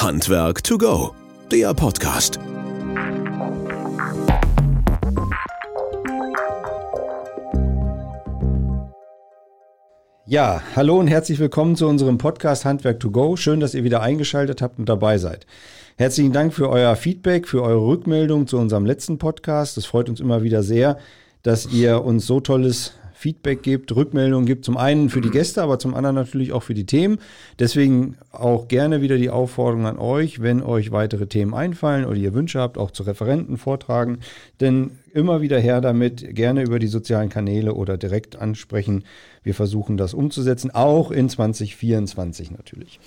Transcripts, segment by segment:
Handwerk to go, der Podcast. Ja, hallo und herzlich willkommen zu unserem Podcast Handwerk to go. Schön, dass ihr wieder eingeschaltet habt und dabei seid. Herzlichen Dank für euer Feedback, für eure Rückmeldung zu unserem letzten Podcast. Es freut uns immer wieder sehr, dass ihr uns so tolles Feedback gibt, Rückmeldungen gibt, zum einen für die Gäste, aber zum anderen natürlich auch für die Themen. Deswegen auch gerne wieder die Aufforderung an euch, wenn euch weitere Themen einfallen oder ihr Wünsche habt, auch zu Referenten vortragen, denn immer wieder her damit, gerne über die sozialen Kanäle oder direkt ansprechen. Wir versuchen das umzusetzen, auch in 2024 natürlich.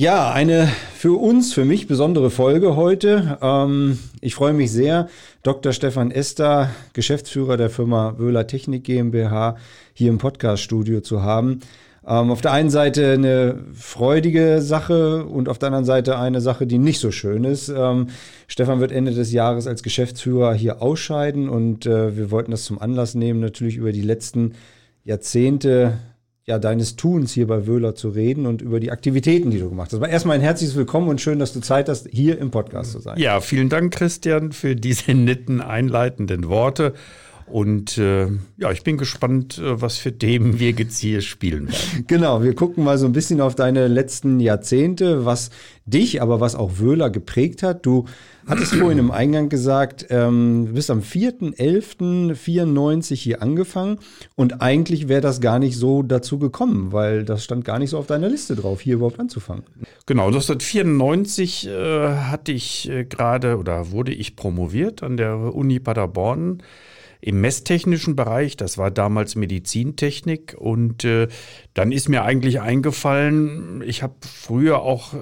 Ja, eine für uns, für mich besondere Folge heute. Ähm, ich freue mich sehr, Dr. Stefan Ester, Geschäftsführer der Firma Wöhler Technik GmbH, hier im Podcast-Studio zu haben. Ähm, auf der einen Seite eine freudige Sache und auf der anderen Seite eine Sache, die nicht so schön ist. Ähm, Stefan wird Ende des Jahres als Geschäftsführer hier ausscheiden und äh, wir wollten das zum Anlass nehmen, natürlich über die letzten Jahrzehnte ja, deines Tuns hier bei Wöhler zu reden und über die Aktivitäten, die du gemacht hast. Aber erstmal ein herzliches Willkommen und schön, dass du Zeit hast, hier im Podcast zu sein. Ja, vielen Dank, Christian, für diese netten einleitenden Worte. Und äh, ja, ich bin gespannt, äh, was für Themen wir jetzt hier spielen werden. Genau, wir gucken mal so ein bisschen auf deine letzten Jahrzehnte, was dich, aber was auch Wöhler geprägt hat. Du hattest vorhin im Eingang gesagt, ähm, du bist am 4.11.94 hier angefangen und eigentlich wäre das gar nicht so dazu gekommen, weil das stand gar nicht so auf deiner Liste drauf, hier überhaupt anzufangen. Genau, 1994 äh, hatte ich äh, gerade oder wurde ich promoviert an der Uni Paderborn im messtechnischen Bereich, das war damals Medizintechnik und äh, dann ist mir eigentlich eingefallen, ich habe früher auch äh,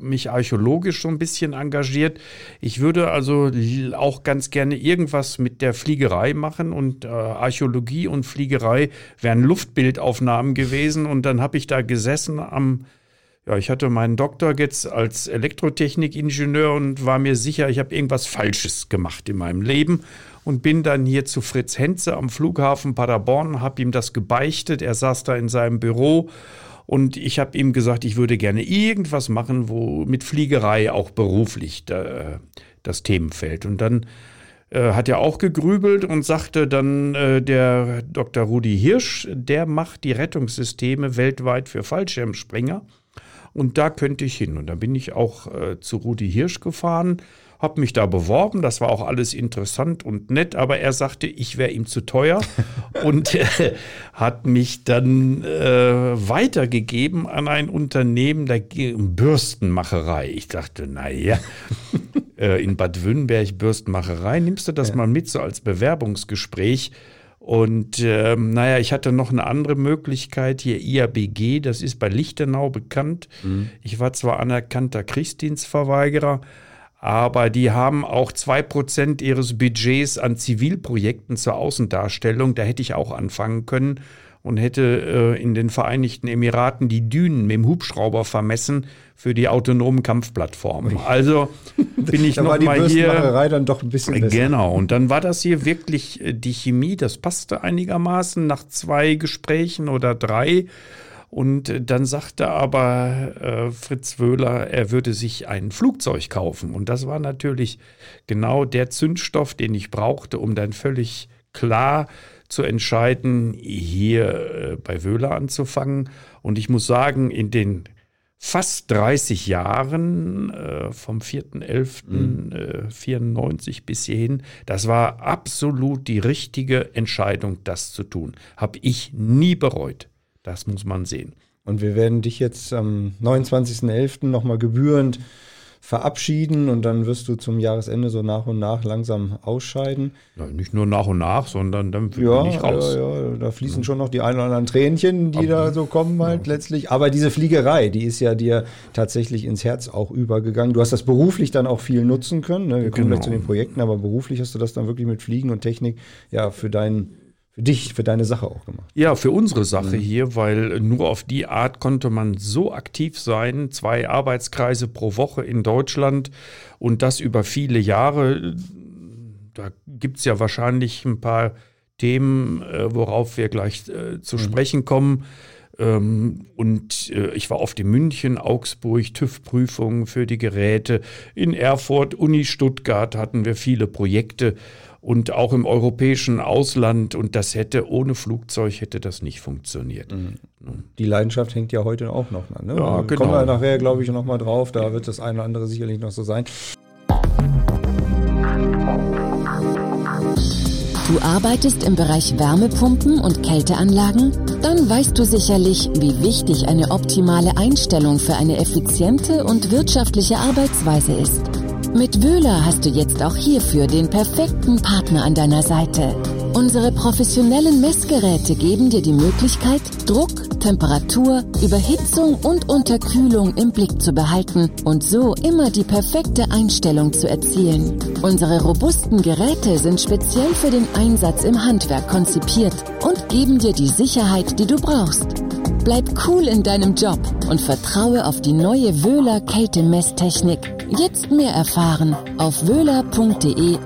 mich archäologisch so ein bisschen engagiert. Ich würde also auch ganz gerne irgendwas mit der Fliegerei machen und äh, Archäologie und Fliegerei wären Luftbildaufnahmen gewesen und dann habe ich da gesessen am ja, ich hatte meinen Doktor jetzt als Elektrotechnikingenieur und war mir sicher, ich habe irgendwas Falsches gemacht in meinem Leben und bin dann hier zu Fritz Henze am Flughafen Paderborn, habe ihm das gebeichtet. Er saß da in seinem Büro und ich habe ihm gesagt, ich würde gerne irgendwas machen, wo mit Fliegerei auch beruflich da, das Themenfeld. Und dann äh, hat er auch gegrübelt und sagte dann äh, der Dr. Rudi Hirsch, der macht die Rettungssysteme weltweit für Fallschirmspringer. Und da könnte ich hin. Und dann bin ich auch äh, zu Rudi Hirsch gefahren habe mich da beworben, das war auch alles interessant und nett, aber er sagte, ich wäre ihm zu teuer und äh, hat mich dann äh, weitergegeben an ein Unternehmen der Bürstenmacherei. Ich dachte, naja, äh, in Bad Wünnberg Bürstenmacherei, nimmst du das ja. mal mit so als Bewerbungsgespräch? Und ähm, naja, ich hatte noch eine andere Möglichkeit hier, IABG, das ist bei Lichtenau bekannt. Mhm. Ich war zwar anerkannter Kriegsdienstverweigerer, aber die haben auch zwei Prozent ihres Budgets an Zivilprojekten zur Außendarstellung. Da hätte ich auch anfangen können und hätte äh, in den Vereinigten Emiraten die Dünen mit dem Hubschrauber vermessen für die autonomen Kampfplattformen. Also bin ich noch mal hier. dann doch ein bisschen besser. Genau. Und dann war das hier wirklich äh, die Chemie. Das passte einigermaßen nach zwei Gesprächen oder drei. Und dann sagte aber äh, Fritz Wöhler, er würde sich ein Flugzeug kaufen. Und das war natürlich genau der Zündstoff, den ich brauchte, um dann völlig klar zu entscheiden, hier äh, bei Wöhler anzufangen. Und ich muss sagen, in den fast 30 Jahren äh, vom 4.11.94 mhm. äh, bis hierhin, das war absolut die richtige Entscheidung, das zu tun. Habe ich nie bereut. Das muss man sehen. Und wir werden dich jetzt am 29.11. nochmal gebührend verabschieden und dann wirst du zum Jahresende so nach und nach langsam ausscheiden. Ja, nicht nur nach und nach, sondern dann ja, bin ich raus. Ja, ja, da fließen ja. schon noch die ein oder anderen Tränchen, die Aber, da so kommen halt letztlich. Aber diese Fliegerei, die ist ja dir tatsächlich ins Herz auch übergegangen. Du hast das beruflich dann auch viel nutzen können. Ne? Wir kommen genau. gleich zu den Projekten, aber beruflich hast du das dann wirklich mit Fliegen und Technik ja für deinen für dich, für deine Sache auch gemacht. Ja, für unsere Sache mhm. hier, weil nur auf die Art konnte man so aktiv sein. Zwei Arbeitskreise pro Woche in Deutschland und das über viele Jahre. Da gibt es ja wahrscheinlich ein paar Themen, äh, worauf wir gleich äh, zu mhm. sprechen kommen. Ähm, und äh, ich war oft in München, Augsburg, TÜV-Prüfungen für die Geräte. In Erfurt, Uni Stuttgart hatten wir viele Projekte und auch im europäischen Ausland. Und das hätte ohne Flugzeug hätte das nicht funktioniert. Mhm. Die Leidenschaft hängt ja heute auch noch. Ne? Ja, genau. Kommen wir nachher, glaube ich, noch mal drauf. Da wird das eine oder andere sicherlich noch so sein. Du arbeitest im Bereich Wärmepumpen und Kälteanlagen? Dann weißt du sicherlich, wie wichtig eine optimale Einstellung für eine effiziente und wirtschaftliche Arbeitsweise ist. Mit Wöhler hast du jetzt auch hierfür den perfekten Partner an deiner Seite. Unsere professionellen Messgeräte geben dir die Möglichkeit, Druck, Temperatur, Überhitzung und Unterkühlung im Blick zu behalten und so immer die perfekte Einstellung zu erzielen. Unsere robusten Geräte sind speziell für den Einsatz im Handwerk konzipiert und geben dir die Sicherheit, die du brauchst. Bleib cool in deinem Job und vertraue auf die neue Wöhler Kältemesstechnik. Jetzt mehr erfahren auf wöhler.de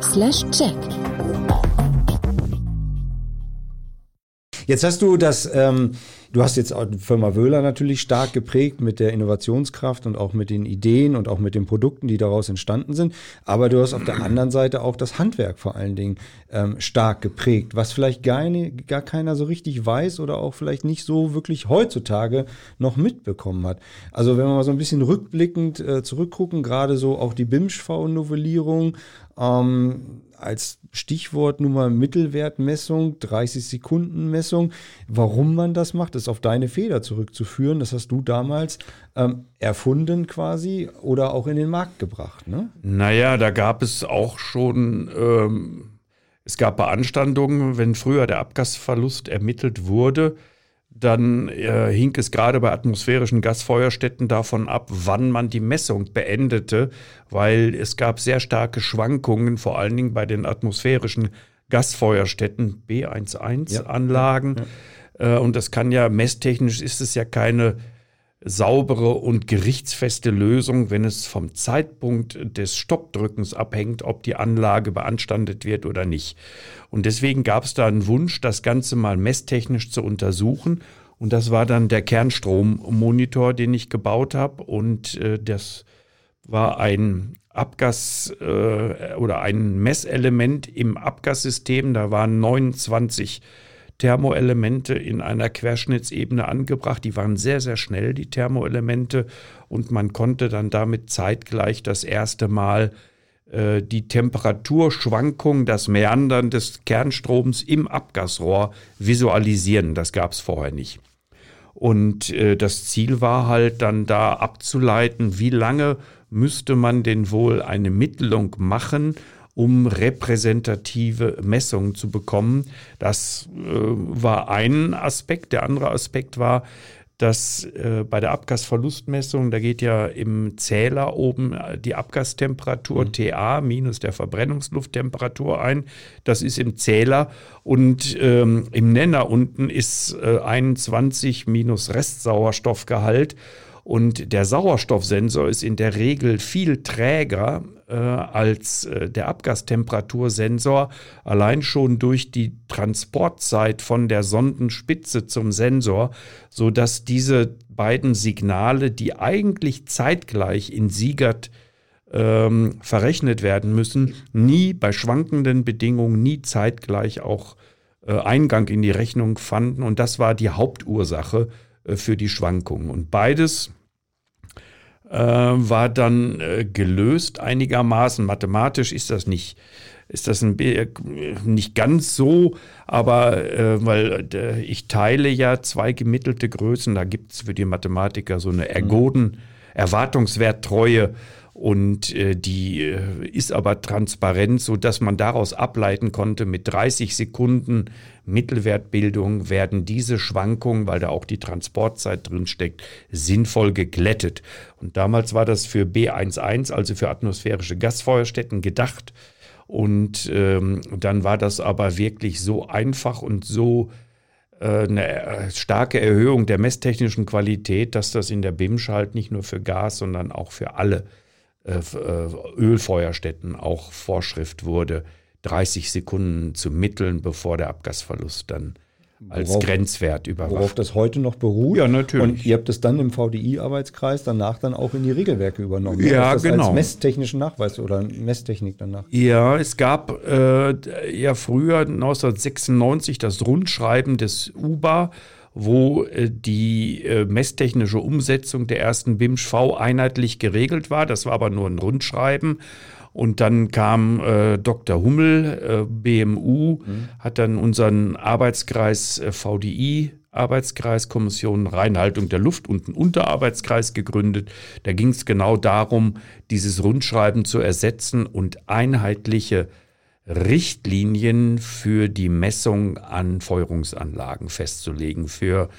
Jetzt hast du das ähm, Du hast jetzt die Firma Wöhler natürlich stark geprägt mit der Innovationskraft und auch mit den Ideen und auch mit den Produkten, die daraus entstanden sind. Aber du hast auf der anderen Seite auch das Handwerk vor allen Dingen ähm, stark geprägt, was vielleicht gar, eine, gar keiner so richtig weiß oder auch vielleicht nicht so wirklich heutzutage noch mitbekommen hat. Also wenn wir mal so ein bisschen rückblickend äh, zurückgucken, gerade so auch die BIMSCH-V-Novellierung, ähm, als Stichwort nun mal Mittelwertmessung, 30 Sekunden Messung. Warum man das macht, ist auf deine Feder zurückzuführen. Das hast du damals ähm, erfunden quasi oder auch in den Markt gebracht. Ne? Naja, da gab es auch schon, ähm, es gab Beanstandungen, wenn früher der Abgasverlust ermittelt wurde, dann äh, hing es gerade bei atmosphärischen Gasfeuerstätten davon ab, wann man die Messung beendete, weil es gab sehr starke Schwankungen, vor allen Dingen bei den atmosphärischen Gasfeuerstätten, B11-Anlagen. Ja, ja. Äh, und das kann ja, messtechnisch ist es ja keine saubere und gerichtsfeste Lösung, wenn es vom Zeitpunkt des Stoppdrückens abhängt, ob die Anlage beanstandet wird oder nicht. Und deswegen gab es da einen Wunsch, das Ganze mal messtechnisch zu untersuchen. Und das war dann der Kernstrommonitor, den ich gebaut habe. Und äh, das war ein Abgas äh, oder ein Messelement im Abgassystem. Da waren 29 Thermoelemente in einer Querschnittsebene angebracht. Die waren sehr, sehr schnell, die Thermoelemente. Und man konnte dann damit zeitgleich das erste Mal äh, die Temperaturschwankung, das Meandern des Kernstroms im Abgasrohr visualisieren. Das gab es vorher nicht. Und äh, das Ziel war halt dann da abzuleiten, wie lange müsste man denn wohl eine Mittelung machen, um repräsentative Messungen zu bekommen. Das äh, war ein Aspekt. Der andere Aspekt war, dass äh, bei der Abgasverlustmessung, da geht ja im Zähler oben äh, die Abgastemperatur mhm. TA minus der Verbrennungslufttemperatur ein. Das ist im Zähler und ähm, im Nenner unten ist äh, 21 minus Restsauerstoffgehalt. Und der Sauerstoffsensor ist in der Regel viel träger äh, als äh, der Abgastemperatursensor, allein schon durch die Transportzeit von der Sondenspitze zum Sensor, so dass diese beiden Signale, die eigentlich zeitgleich in Siegert ähm, verrechnet werden müssen, nie bei schwankenden Bedingungen, nie zeitgleich auch äh, Eingang in die Rechnung fanden. Und das war die Hauptursache äh, für die Schwankungen. Und beides war dann äh, gelöst einigermaßen. Mathematisch ist das nicht, ist das ein, nicht ganz so, aber äh, weil äh, ich teile ja zwei gemittelte Größen, da gibt es für die Mathematiker so eine Ergoden, Erwartungswerttreue und äh, die äh, ist aber transparent, so dass man daraus ableiten konnte, mit 30 Sekunden Mittelwertbildung werden diese Schwankungen, weil da auch die Transportzeit drin steckt, sinnvoll geglättet. Und damals war das für B11, also für atmosphärische Gasfeuerstätten gedacht. Und ähm, dann war das aber wirklich so einfach und so äh, eine äh, starke Erhöhung der messtechnischen Qualität, dass das in der BIMSCH halt nicht nur für Gas, sondern auch für alle Ölfeuerstätten auch Vorschrift wurde, 30 Sekunden zu mitteln, bevor der Abgasverlust dann als Worauf- Grenzwert Worauf überwacht. das heute noch beruht. Ja, natürlich. Und ihr habt es dann im VDI-Arbeitskreis danach dann auch in die Regelwerke übernommen. Ja, das genau. Als messtechnischen Nachweis oder Messtechnik danach. Ja, es gab äh, ja früher 1996 das Rundschreiben des UBA, wo äh, die äh, messtechnische Umsetzung der ersten BIMSCH-V einheitlich geregelt war. Das war aber nur ein Rundschreiben. Und dann kam äh, Dr. Hummel, äh, BMU, hat dann unseren Arbeitskreis äh, VDI, Arbeitskreis Kommission Reinhaltung der Luft und einen Unterarbeitskreis gegründet. Da ging es genau darum, dieses Rundschreiben zu ersetzen und einheitliche Richtlinien für die Messung an Feuerungsanlagen festzulegen, für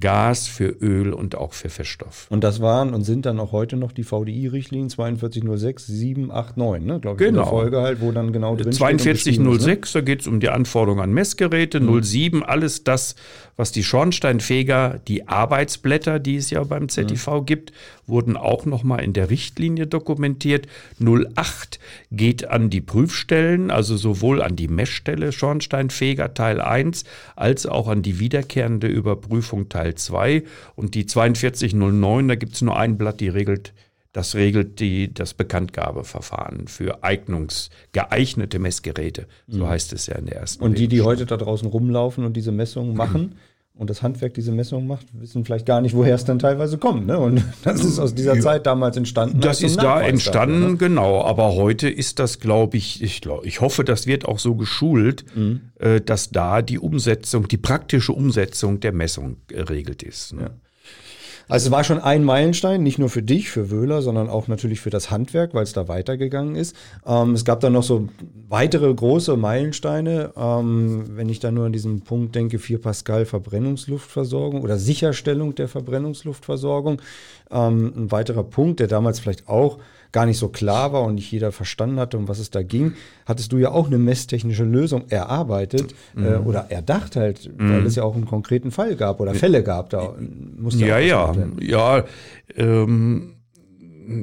Gas, für Öl und auch für Feststoff. Und das waren und sind dann auch heute noch die VDI-Richtlinien 4206, 789, ne? glaube ich, in der Genau. Folge halt, wo dann genau drin steht und beschrieben ist, ne? 4206, da geht es um die Anforderungen an Messgeräte, 07, alles das, was die Schornsteinfeger, die Arbeitsblätter, die es ja beim ZTV gibt, wurden auch nochmal in der Richtlinie dokumentiert. 08 geht an die Prüfstellen, also sowohl an die Messstelle Schornsteinfeger Teil 1 als auch an die wiederkehrende Überprüfung Teil 2. Und die 4209, da gibt es nur ein Blatt, die regelt das regelt die, das Bekanntgabeverfahren für eignungsgeeignete Messgeräte. So heißt es ja in der ersten. Mhm. Und die, die heute da draußen rumlaufen und diese Messungen machen und das Handwerk diese Messungen macht, wissen vielleicht gar nicht, woher es dann teilweise kommt. Ne? Und das ist aus dieser Zeit damals entstanden. Das ist da entstanden, dafür, ne? genau. Aber heute ist das, glaube ich, ich, glaub, ich hoffe, das wird auch so geschult, Mhm. äh, dass da die Umsetzung, die praktische Umsetzung der Messung geregelt ist. Ne? Also es war schon ein Meilenstein, nicht nur für dich, für Wöhler, sondern auch natürlich für das Handwerk, weil es da weitergegangen ist. Ähm, es gab dann noch so weitere große Meilensteine, ähm, wenn ich da nur an diesen Punkt denke, 4 Pascal Verbrennungsluftversorgung oder Sicherstellung der Verbrennungsluftversorgung. Ähm, ein weiterer Punkt, der damals vielleicht auch gar nicht so klar war und nicht jeder verstanden hatte, um was es da ging, hattest du ja auch eine messtechnische Lösung erarbeitet äh, oder erdacht halt, weil es ja auch einen konkreten Fall gab oder Fälle gab. Da musste Ja, ja, ja. Ähm,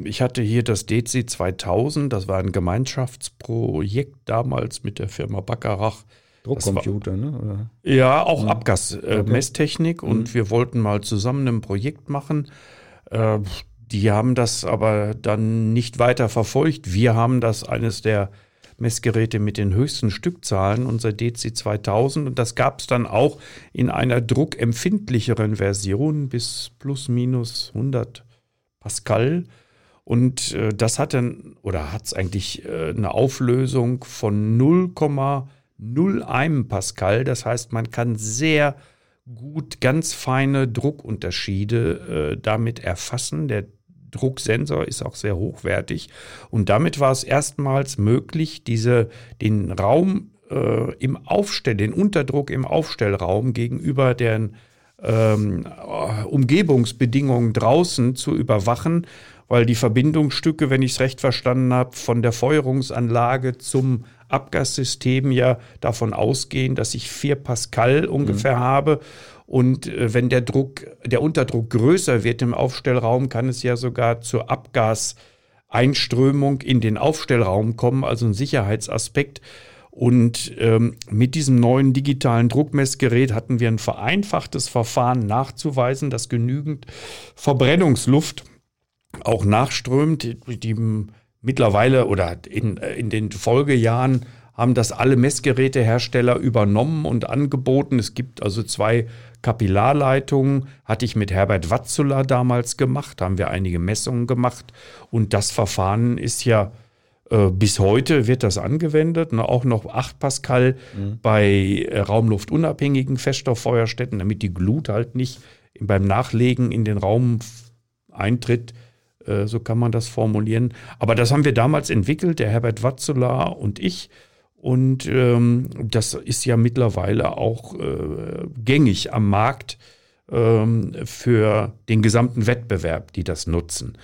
ich hatte hier das DC 2000, das war ein Gemeinschaftsprojekt damals mit der Firma Baccarach. Druckcomputer, ne? Oder? Ja, auch Abgasmesstechnik und wir wollten mal zusammen ein Projekt machen. Äh, die haben das aber dann nicht weiter verfolgt. Wir haben das eines der Messgeräte mit den höchsten Stückzahlen, unser DC 2000. Und das gab es dann auch in einer druckempfindlicheren Version bis plus minus 100 Pascal. Und äh, das hat dann, oder hat es eigentlich äh, eine Auflösung von 0,01 Pascal. Das heißt, man kann sehr gut ganz feine Druckunterschiede äh, damit erfassen. Der Drucksensor ist auch sehr hochwertig. Und damit war es erstmals möglich, diese, den Raum äh, im Aufstell, den Unterdruck im Aufstellraum gegenüber den ähm, äh, Umgebungsbedingungen draußen zu überwachen, weil die Verbindungsstücke, wenn ich es recht verstanden habe, von der Feuerungsanlage zum Abgassystem ja davon ausgehen, dass ich 4 Pascal ungefähr habe. Und äh, wenn der Druck, der Unterdruck größer wird im Aufstellraum, kann es ja sogar zur Abgaseinströmung in den Aufstellraum kommen, also ein Sicherheitsaspekt. Und ähm, mit diesem neuen digitalen Druckmessgerät hatten wir ein vereinfachtes Verfahren nachzuweisen, dass genügend Verbrennungsluft auch nachströmt. Die, mittlerweile oder in, in den Folgejahren haben das alle Messgerätehersteller übernommen und angeboten. Es gibt also zwei Kapillarleitungen, hatte ich mit Herbert Watzula damals gemacht, haben wir einige Messungen gemacht und das Verfahren ist ja äh, bis heute wird das angewendet, ne, auch noch 8 Pascal bei äh, raumluftunabhängigen Feststofffeuerstätten, damit die Glut halt nicht beim Nachlegen in den Raum eintritt. Äh, so kann man das formulieren. Aber das haben wir damals entwickelt, der Herbert Watzula und ich. Und ähm, das ist ja mittlerweile auch äh, gängig am Markt ähm, für den gesamten Wettbewerb, die das nutzen.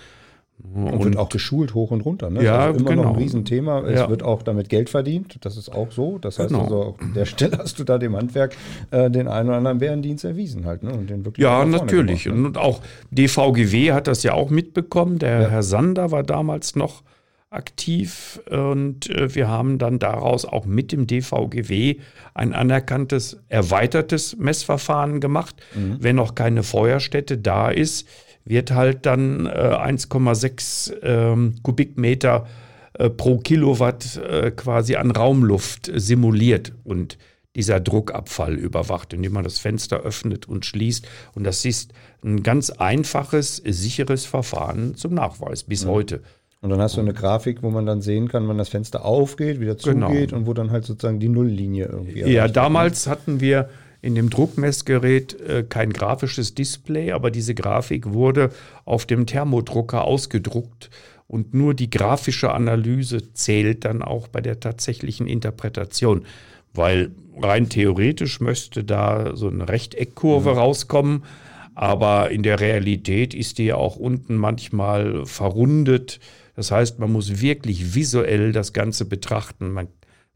Und, wird auch geschult hoch und runter. Ne? Ja, das ist immer genau. noch ein Riesenthema. Es Ja. wird auch damit Geld verdient. Das ist auch so. Das heißt Genau. also, auch an der Stelle hast du da dem Handwerk äh, den einen oder anderen Bärendienst erwiesen halt. Ne? Und den wirklich Ja, natürlich. gebracht, ne? Und auch DVGW hat das ja auch mitbekommen. Der Ja. Herr Sander war damals noch aktiv und äh, wir haben dann daraus auch mit dem DVGW ein anerkanntes, erweitertes Messverfahren gemacht. Mhm. Wenn noch keine Feuerstätte da ist, wird halt dann äh, 1,6 ähm, Kubikmeter äh, pro Kilowatt äh, quasi an Raumluft simuliert und dieser Druckabfall überwacht, indem man das Fenster öffnet und schließt. Und das ist ein ganz einfaches, sicheres Verfahren zum Nachweis bis mhm. heute. Und dann hast du eine Grafik, wo man dann sehen kann, wann das Fenster aufgeht, wieder genau. zugeht genau. und wo dann halt sozusagen die Nulllinie irgendwie. Ja, damals wird. hatten wir in dem Druckmessgerät äh, kein grafisches Display, aber diese Grafik wurde auf dem Thermodrucker ausgedruckt und nur die grafische Analyse zählt dann auch bei der tatsächlichen Interpretation, weil rein theoretisch müsste da so eine Rechteckkurve mhm. rauskommen, aber in der Realität ist die ja auch unten manchmal verrundet das heißt, man muss wirklich visuell das Ganze betrachten. Man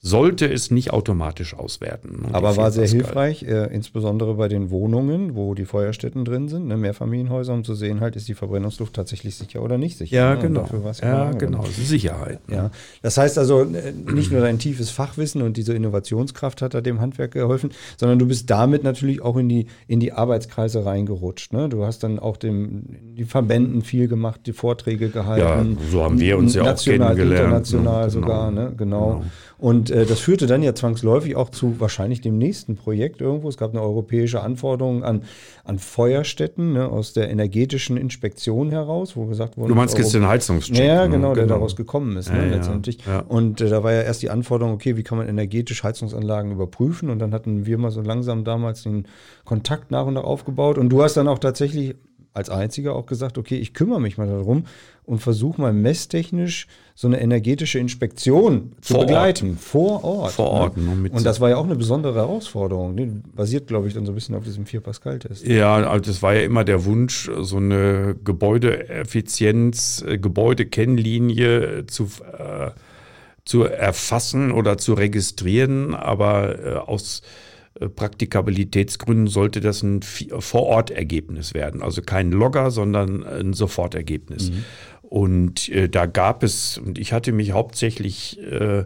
sollte es nicht automatisch auswerten. Aber war sehr hilfreich, äh, insbesondere bei den Wohnungen, wo die Feuerstätten drin sind, ne, Mehrfamilienhäuser, um zu sehen, halt, ist die Verbrennungsluft tatsächlich sicher oder nicht sicher. Ja, ne? genau. ja, genau. Sicherheit. Ne? Ja. Das heißt also, äh, nicht nur dein tiefes Fachwissen und diese Innovationskraft hat da dem Handwerk geholfen, sondern du bist damit natürlich auch in die, in die Arbeitskreise reingerutscht. Ne? Du hast dann auch dem, die Verbänden viel gemacht, die Vorträge gehalten. Ja, so haben wir uns ja auch kennengelernt. International ne? genau. sogar, ne? genau. genau. Und äh, das führte dann ja zwangsläufig auch zu wahrscheinlich dem nächsten Projekt irgendwo. Es gab eine europäische Anforderung an, an Feuerstätten ne, aus der energetischen Inspektion heraus, wo gesagt wurde. Du meinst jetzt den Heizungscheck? Ja, genau, ne? der genau. daraus gekommen ist, ne, ja, letztendlich. Ja. Und äh, da war ja erst die Anforderung, okay, wie kann man energetisch Heizungsanlagen überprüfen? Und dann hatten wir mal so langsam damals den Kontakt nach und nach aufgebaut. Und du hast dann auch tatsächlich als einziger auch gesagt, okay, ich kümmere mich mal darum und versuche mal messtechnisch so eine energetische Inspektion zu vor begleiten. Ort. Vor Ort. Vor Ort. Ne? Und das war ja auch eine besondere Herausforderung. Die basiert, glaube ich, dann so ein bisschen auf diesem 4-Pascal-Test. Ja, also das war ja immer der Wunsch, so eine Gebäudeeffizienz, äh, Gebäudekennlinie zu, äh, zu erfassen oder zu registrieren, aber äh, aus Praktikabilitätsgründen sollte das ein Vorortergebnis werden. Also kein Logger, sondern ein Sofortergebnis. Mhm. Und äh, da gab es, und ich hatte mich hauptsächlich äh,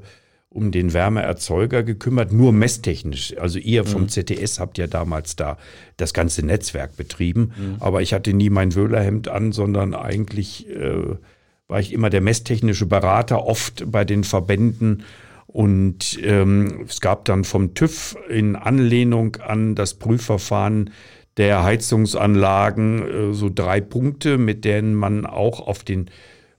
um den Wärmeerzeuger gekümmert, nur messtechnisch. Also ihr vom mhm. ZDS habt ja damals da das ganze Netzwerk betrieben, mhm. aber ich hatte nie mein Wöhlerhemd an, sondern eigentlich äh, war ich immer der messtechnische Berater, oft bei den Verbänden und ähm, es gab dann vom TÜV in Anlehnung an das Prüfverfahren der Heizungsanlagen äh, so drei Punkte, mit denen man auch auf den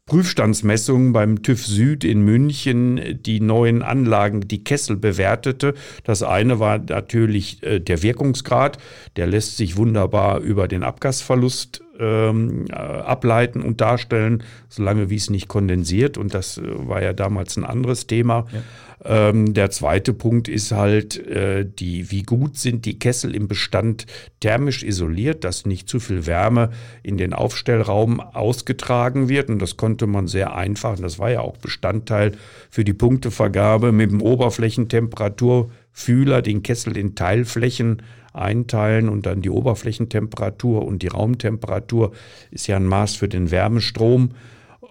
Prüfstandsmessungen beim TÜV Süd in München die neuen Anlagen, die Kessel bewertete. Das eine war natürlich äh, der Wirkungsgrad, der lässt sich wunderbar über den Abgasverlust ähm, äh, ableiten und darstellen, solange wie es nicht kondensiert. Und das äh, war ja damals ein anderes Thema. Ja. Ähm, der zweite Punkt ist halt, äh, die, wie gut sind die Kessel im Bestand thermisch isoliert, dass nicht zu viel Wärme in den Aufstellraum ausgetragen wird. Und das konnte man sehr einfach, und das war ja auch Bestandteil für die Punktevergabe mit dem Oberflächentemperaturfühler, den Kessel in Teilflächen einteilen und dann die Oberflächentemperatur und die Raumtemperatur ist ja ein Maß für den Wärmestrom.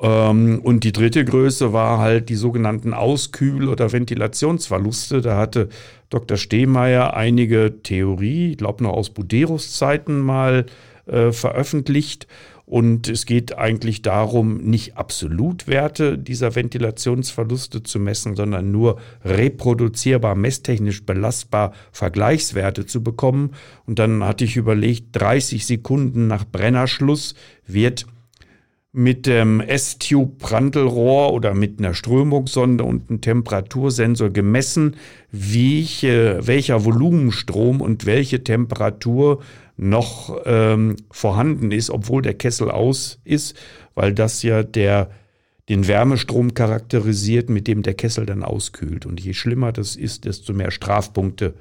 Ähm, und die dritte Größe war halt die sogenannten Auskühl- oder Ventilationsverluste. Da hatte Dr. Stehmeier einige Theorie, ich glaube noch aus Buderus Zeiten mal äh, veröffentlicht. Und es geht eigentlich darum, nicht Absolutwerte dieser Ventilationsverluste zu messen, sondern nur reproduzierbar, messtechnisch belastbar Vergleichswerte zu bekommen. Und dann hatte ich überlegt, 30 Sekunden nach Brennerschluss wird mit dem S-Tube-Brandelrohr oder mit einer Strömungssonde und einem Temperatursensor gemessen, welche, welcher Volumenstrom und welche Temperatur noch ähm, vorhanden ist, obwohl der Kessel aus ist, weil das ja der den Wärmestrom charakterisiert, mit dem der Kessel dann auskühlt. Und je schlimmer das ist, desto mehr Strafpunkte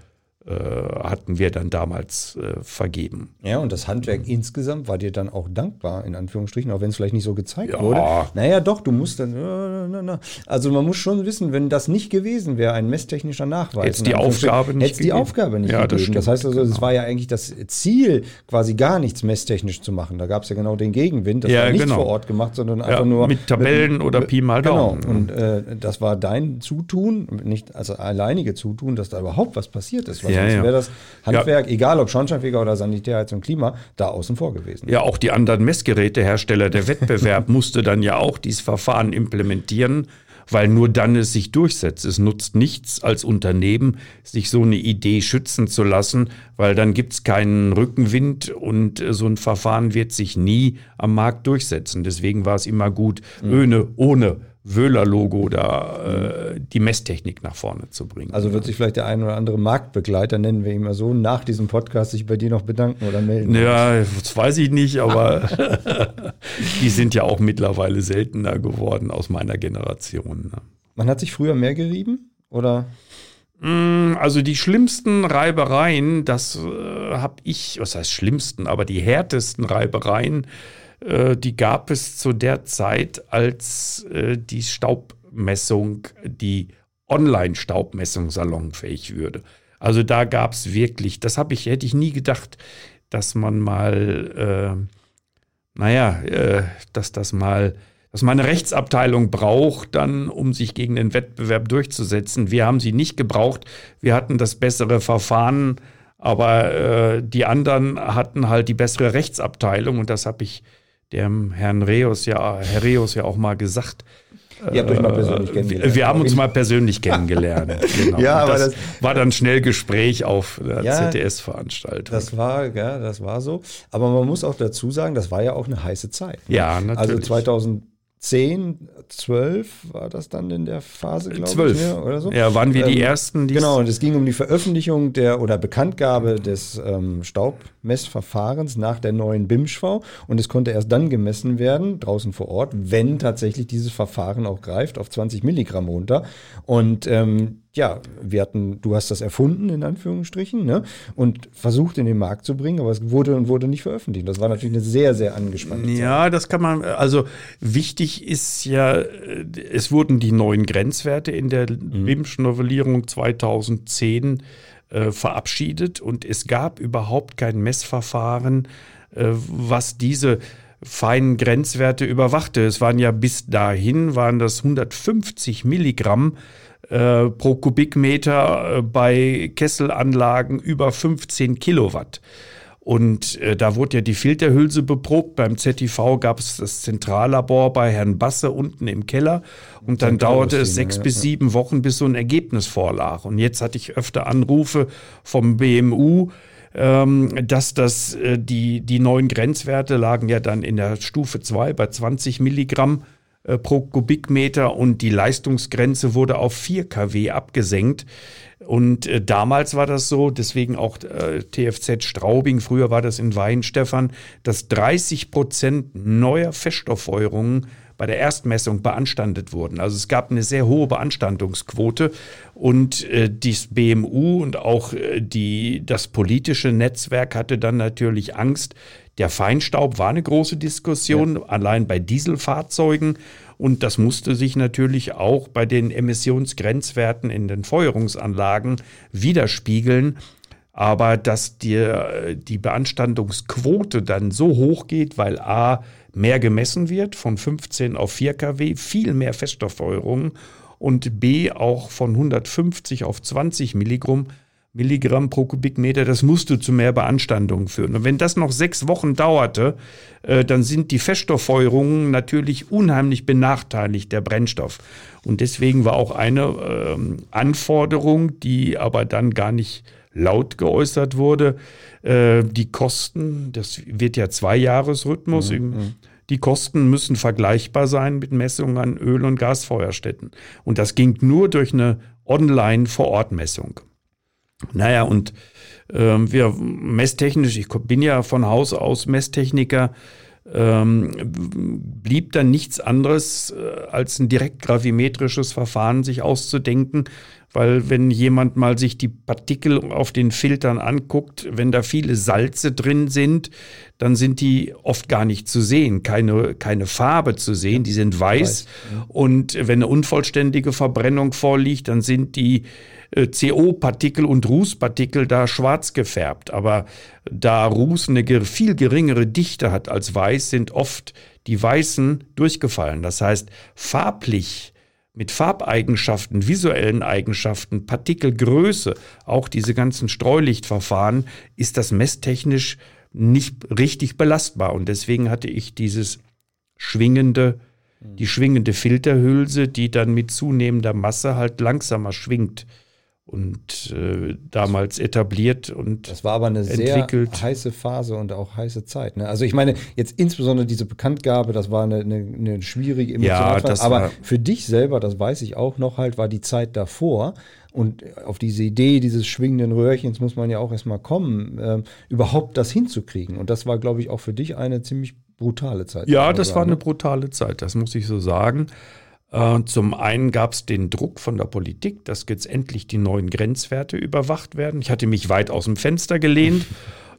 hatten wir dann damals äh, vergeben. Ja, und das Handwerk insgesamt war dir dann auch dankbar, in Anführungsstrichen, auch wenn es vielleicht nicht so gezeigt Ja. wurde. Naja, doch, du musst dann. äh, na, na. Also man muss schon wissen, wenn das nicht gewesen wäre, ein messtechnischer Nachweis. In die Aufgabe nicht hätt's die. Aufgabe nicht Ja, das gegeben. Das, stimmt, heißt also, es genau. war ja eigentlich das Ziel, quasi gar nichts messtechnisch zu machen. Da gab es ja genau den Gegenwind. Das Ja, war nicht genau. vor Ort gemacht, sondern Ja, einfach nur. mit Tabellen oder Pi mal Daumen. Genau. Und äh, das war dein Zutun, nicht also alleinige Zutun, dass da überhaupt was passiert ist. Weil Ja, ja. wäre das Handwerk, egal ob Schornsteinfeger oder Sanitärheits und Klima, da außen vor gewesen. Ja, auch die anderen Messgerätehersteller, der Wettbewerb musste dann ja auch dieses Verfahren implementieren, weil nur dann es sich durchsetzt. Es nutzt nichts als Unternehmen, sich so eine Idee schützen zu lassen, weil dann gibt es keinen Rückenwind und äh, so ein Verfahren wird sich nie am Markt durchsetzen. Deswegen war es immer gut, ohne, ohne Wöhler-Logo da äh, die Messtechnik nach vorne zu bringen. Also wird sich vielleicht der ein oder andere Marktbegleiter, nennen wir ihn mal so, nach diesem Podcast sich bei dir noch bedanken oder melden. Ja, das weiß ich nicht, aber die sind ja auch mittlerweile seltener geworden aus meiner Generation. ne? Man hat sich früher mehr gerieben? Oder? Mm, Also die schlimmsten Reibereien, das äh, habe ich, was heißt schlimmsten, aber die härtesten Reibereien, äh, die gab es zu der Zeit, als äh, die Staubmessung, die Online-Staubmessung salonfähig würde. Also da gab es wirklich, das habe ich, hätte ich nie gedacht, dass man mal, äh, naja, äh, dass das mal, dass man eine Rechtsabteilung braucht, dann, um sich gegen den Wettbewerb durchzusetzen. Wir haben sie nicht gebraucht. Wir hatten das bessere Verfahren, aber äh, die anderen hatten halt die bessere Rechtsabteilung und das habe ich dem Herrn Reus ja, Herr Reus ja auch mal gesagt. Ihr habt euch mal persönlich Wir, kennengelernt. wir haben uns mal persönlich kennengelernt. Genau. Ja, aber das, das- war dann schnell Gespräch auf der Ja, ZDS-Veranstaltung. Das war, ja, das war so. Aber man muss auch dazu sagen, das war ja auch eine heiße Zeit. Ja, natürlich. Also 2010, 12 war das dann in der Phase, glaube ich, ne, oder so. Ja, waren wir die Ähm, Ersten, die Genau, und es ging um die Veröffentlichung der oder Bekanntgabe des ähm, Staubmessverfahrens nach der neuen BIMSCHV und es konnte erst dann gemessen werden, draußen vor Ort, wenn tatsächlich dieses Verfahren auch greift, auf 20 Milligramm runter. Und ähm, ja, wir hatten, du hast das erfunden, in Anführungsstrichen, ne? und versucht in den Markt zu bringen, aber es wurde und wurde nicht veröffentlicht. Das war natürlich eine sehr, sehr angespannte Zeit. Ja, das kann man, also wichtig ist ja, äh, es wurden die neuen Grenzwerte in der BIMSCH-Novellierung 2010 äh, verabschiedet und es gab überhaupt kein Messverfahren, äh, was diese feinen Grenzwerte überwachte. Es waren ja bis dahin, waren das 150 Milligramm äh, pro Kubikmeter äh, bei Kesselanlagen über 15 Kilowatt. Und äh, da wurde ja die Filterhülse beprobt. Beim ZTV gab es das Zentrallabor bei Herrn Basse unten im Keller. Und dann dauerte es sechs ja, bis sieben Wochen, bis so ein Ergebnis vorlag. Und jetzt hatte ich öfter Anrufe vom BMU, ähm, dass das, äh, die, die neuen Grenzwerte lagen ja dann in der Stufe 2 bei 20 Milligramm äh, pro Kubikmeter und die Leistungsgrenze wurde auf 4 kW abgesenkt. Und äh, damals war das so, deswegen auch äh, TFZ Straubing, früher war das in Weinstefan, dass 30 Prozent neuer Feststofffeuerungen bei der Erstmessung beanstandet wurden. Also es gab eine sehr hohe Beanstandungsquote und äh, das BMU und auch äh, die, das politische Netzwerk hatte dann natürlich Angst. Der Feinstaub war eine große Diskussion, allein bei Dieselfahrzeugen. Und das musste sich natürlich auch bei den Emissionsgrenzwerten in den Feuerungsanlagen widerspiegeln. Aber dass die, die Beanstandungsquote dann so hoch geht, weil A, mehr gemessen wird, von 15 auf 4 kW, viel mehr Feststofffeuerungen und B, auch von 150 auf 20 Milligramm, Milligramm pro Kubikmeter, das musste zu mehr Beanstandungen führen. Und wenn das noch sechs Wochen dauerte, äh, dann sind die Feststofffeuerungen natürlich unheimlich benachteiligt, der Brennstoff. Und deswegen war auch eine ähm, Anforderung, die aber dann gar nicht laut geäußert wurde, äh, die Kosten, das wird ja Zweijahresrhythmus, im, die Kosten müssen vergleichbar sein mit Messungen an Öl- und Gasfeuerstätten. Und das ging nur durch eine Online-Vor-Ort-Messung. Naja, und ähm, wir messtechnisch, ich bin ja von Haus aus Messtechniker, ähm, blieb dann nichts anderes, äh, als ein direkt gravimetrisches Verfahren sich auszudenken, weil wenn jemand mal sich die Partikel auf den Filtern anguckt, wenn da viele Salze drin sind, dann sind die oft gar nicht zu sehen, keine, keine Farbe zu sehen, die sind weiß. weiß. Und wenn eine unvollständige Verbrennung vorliegt, dann sind die äh, CO-Partikel und Rußpartikel da schwarz gefärbt. Aber da Ruß eine viel geringere Dichte hat als Weiß, sind oft die Weißen durchgefallen. Das heißt, farblich mit Farbeigenschaften, visuellen Eigenschaften, Partikelgröße, auch diese ganzen Streulichtverfahren, ist das messtechnisch nicht richtig belastbar. Und deswegen hatte ich dieses schwingende, die schwingende Filterhülse, die dann mit zunehmender Masse halt langsamer schwingt und äh, damals etabliert und das war aber eine entwickelt. sehr heiße Phase und auch heiße Zeit. Ne? Also ich meine jetzt insbesondere diese Bekanntgabe, das war eine, eine, eine schwierige emotionale ja, aber für dich selber, das weiß ich auch noch halt, war die Zeit davor und auf diese Idee dieses schwingenden Röhrchens muss man ja auch erstmal kommen, äh, überhaupt das hinzukriegen. Und das war, glaube ich, auch für dich eine ziemlich brutale Zeit. Ja, das war eine brutale Zeit, das muss ich so sagen. Äh, zum einen gab es den Druck von der Politik, dass jetzt endlich die neuen Grenzwerte überwacht werden. Ich hatte mich weit aus dem Fenster gelehnt.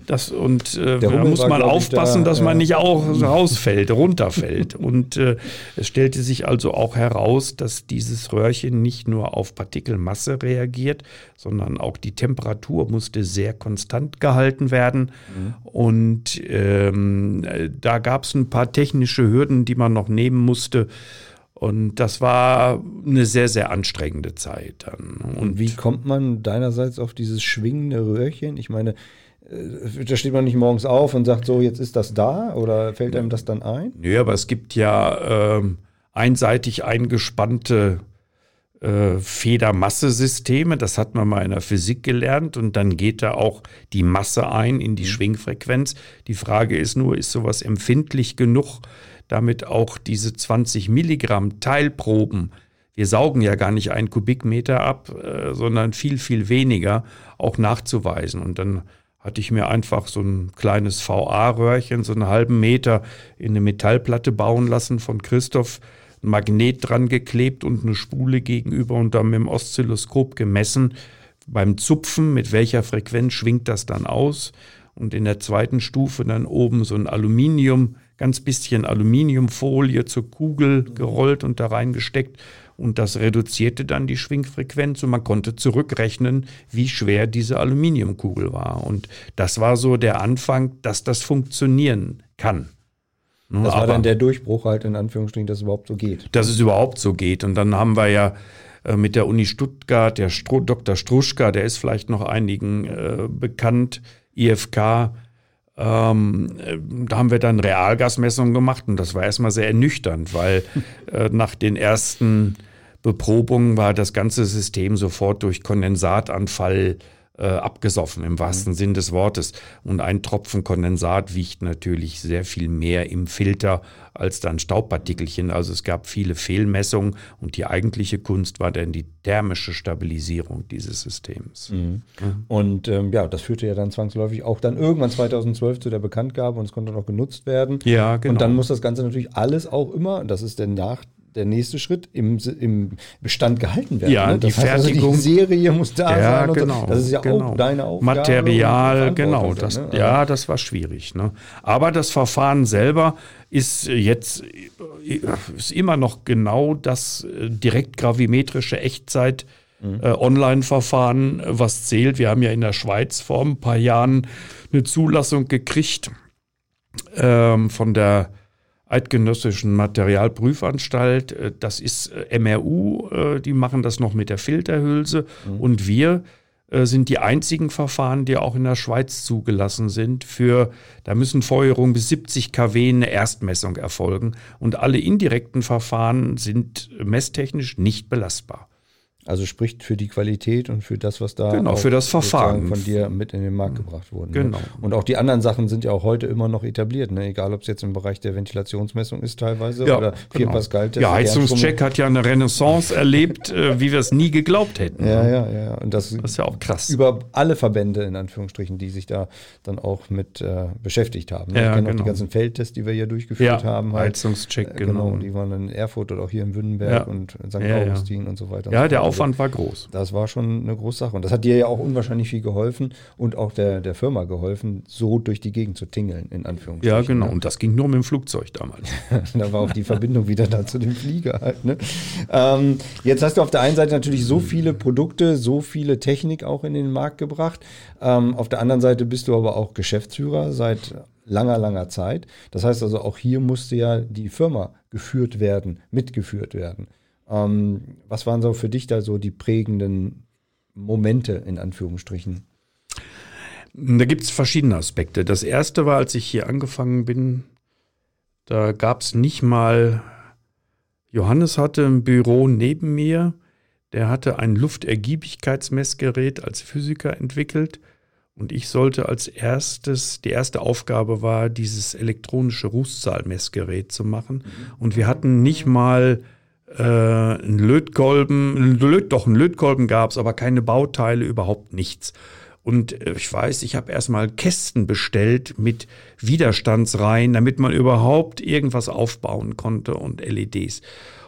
Das, und äh, da muss man aufpassen, da, dass man nicht auch rausfällt, runterfällt. und äh, es stellte sich also auch heraus, dass dieses Röhrchen nicht nur auf Partikelmasse reagiert, sondern auch die Temperatur musste sehr konstant gehalten werden. Mhm. Und ähm, da gab es ein paar technische Hürden, die man noch nehmen musste. Und das war eine sehr, sehr anstrengende Zeit dann. Und, wie kommt man deinerseits auf dieses schwingende Röhrchen? Ich meine, äh, da steht man nicht morgens auf und sagt so, jetzt ist das da oder fällt einem das dann ein? Nö, aber es gibt ja ähm, einseitig eingespannte äh, Federmassesysteme, das hat man mal in der Physik gelernt und dann geht da auch die Masse ein in die mhm. Schwingfrequenz. Die Frage ist nur, ist sowas empfindlich genug, damit auch diese 20 Milligramm Teilproben, wir saugen ja gar nicht einen Kubikmeter ab, äh, sondern viel, viel weniger, auch nachzuweisen. Und dann hatte ich mir einfach so ein kleines VA-Röhrchen, so einen halben Meter in eine Metallplatte bauen lassen von Christoph, ein Magnet dran geklebt und eine Spule gegenüber und dann mit dem Oszilloskop gemessen. Beim Zupfen, mit welcher Frequenz schwingt das dann aus? Und in der zweiten Stufe dann oben so ein Aluminium ganz bisschen Aluminiumfolie zur Kugel gerollt und da reingesteckt. Und das reduzierte dann die Schwingfrequenz und man konnte zurückrechnen, wie schwer diese Aluminiumkugel war. Und das war so der Anfang, dass das funktionieren kann. Das war Aber, dann der Durchbruch halt in Anführungsstrichen, dass es überhaupt so geht. Dass es überhaupt so geht. Und dann haben wir ja äh, mit der Uni Stuttgart, der Stru Dr. Struschka, der ist vielleicht noch einigen äh, bekannt, IFK, ähm, äh, da haben wir dann Realgasmessungen gemacht und das war erstmal sehr ernüchternd, weil äh, nach den ersten Beprobungen war das ganze System sofort durch Kondensatanfall äh, abgesoffen im wahrsten mhm. Sinn des Wortes. Und ein Tropfen Kondensat wiegt natürlich sehr viel mehr im Filter als dann Staubpartikelchen. Also es gab viele Fehlmessungen und die eigentliche Kunst war dann die thermische Stabilisierung dieses Systems. Mhm. Mhm. Und ähm, ja, das führte ja dann zwangsläufig auch dann irgendwann 2012 zu der Bekanntgabe und es konnte noch genutzt werden. Ja, genau. Und dann muss das Ganze natürlich alles auch immer, das ist der Nach der nächste Schritt im, im Bestand gehalten werden. Ja, ne? das die Fertigung. Also die Serie muss da ja, sein. Genau, so. Das ist ja genau. auch deine Aufgabe. Material, genau. Das, ne? Ja, das war schwierig. Ne? Aber das Verfahren selber ist jetzt ist immer noch genau das äh, direkt gravimetrische Echtzeit. Mhm. Äh, Online-Verfahren, was zählt. Wir haben ja in der Schweiz vor ein paar Jahren eine Zulassung gekriegt ähm, von der Eidgenössischen Materialprüfanstalt. Äh, das ist äh, MRU, äh, die machen das noch mit der Filterhülse. Mhm. Und wir sind die einzigen Verfahren, die auch in der Schweiz zugelassen sind. Für, da müssen Feuerungen bis 70 kW eine Erstmessung erfolgen. Und alle indirekten Verfahren sind messtechnisch nicht belastbar. Also spricht für die Qualität und für das, was da genau, für das Verfahren von dir mit in den Markt gebracht wurde. Ne? Genau. Ne? Und auch die anderen Sachen sind ja auch heute immer noch etabliert, ne? egal ob es jetzt im Bereich der Ventilationsmessung ist teilweise ja, oder genau. Pascal. Ja, Heizungscheck hat ja eine Renaissance erlebt, äh, wie wir es nie geglaubt hätten. Ja, ne? ja, ja. Und das, das, ist ja auch krass. Über alle Verbände in Anführungsstrichen, die sich da dann auch mit äh, beschäftigt haben. Ne? Ja, ich kenne genau. auch die ganzen Feldtests, die wir hier durchgeführt ja, haben. Halt. Heizungscheck, äh, genau. genau. Die waren in Erfurt oder auch hier in Wünnenberg und St. Augustin und so weiter. Ja, der so Aufwand war groß. Das war schon eine große Sache. Und das hat dir ja auch unwahrscheinlich viel geholfen und auch der, der Firma geholfen, so durch die Gegend zu tingeln, in Anführungsstrichen. Ja, genau. Ne? Und das ging nur mit dem Flugzeug damals. da war auch die Verbindung wieder da zu dem Flieger halt. Ne? Ähm, jetzt hast du auf der einen Seite natürlich so viele Produkte, so viele Technik auch in den Markt gebracht. Ähm, auf der anderen Seite bist du aber auch Geschäftsführer seit langer, langer Zeit. Das heißt also, auch hier musste ja die Firma geführt werden, mitgeführt werden. Ähm, was waren so für dich da so die prägenden Momente in Anführungsstrichen? Da gibt es verschiedene Aspekte. Das erste war, als ich hier angefangen bin, da gab es nicht mal, Johannes hatte ein Büro neben mir, der hatte ein Luftergiebigkeitsmessgerät als Physiker entwickelt und ich sollte als erstes, die erste Aufgabe war, dieses elektronische Rußzahlmessgerät zu machen. Und wir hatten nicht mal äh, einen Lötkolben, Löt, doch einen Lötkolben gab es, aber keine Bauteile, überhaupt nichts. Und äh, ich weiß, ich habe erstmal Kästen bestellt mit Widerstandsreihen, damit man überhaupt irgendwas aufbauen konnte und LEDs.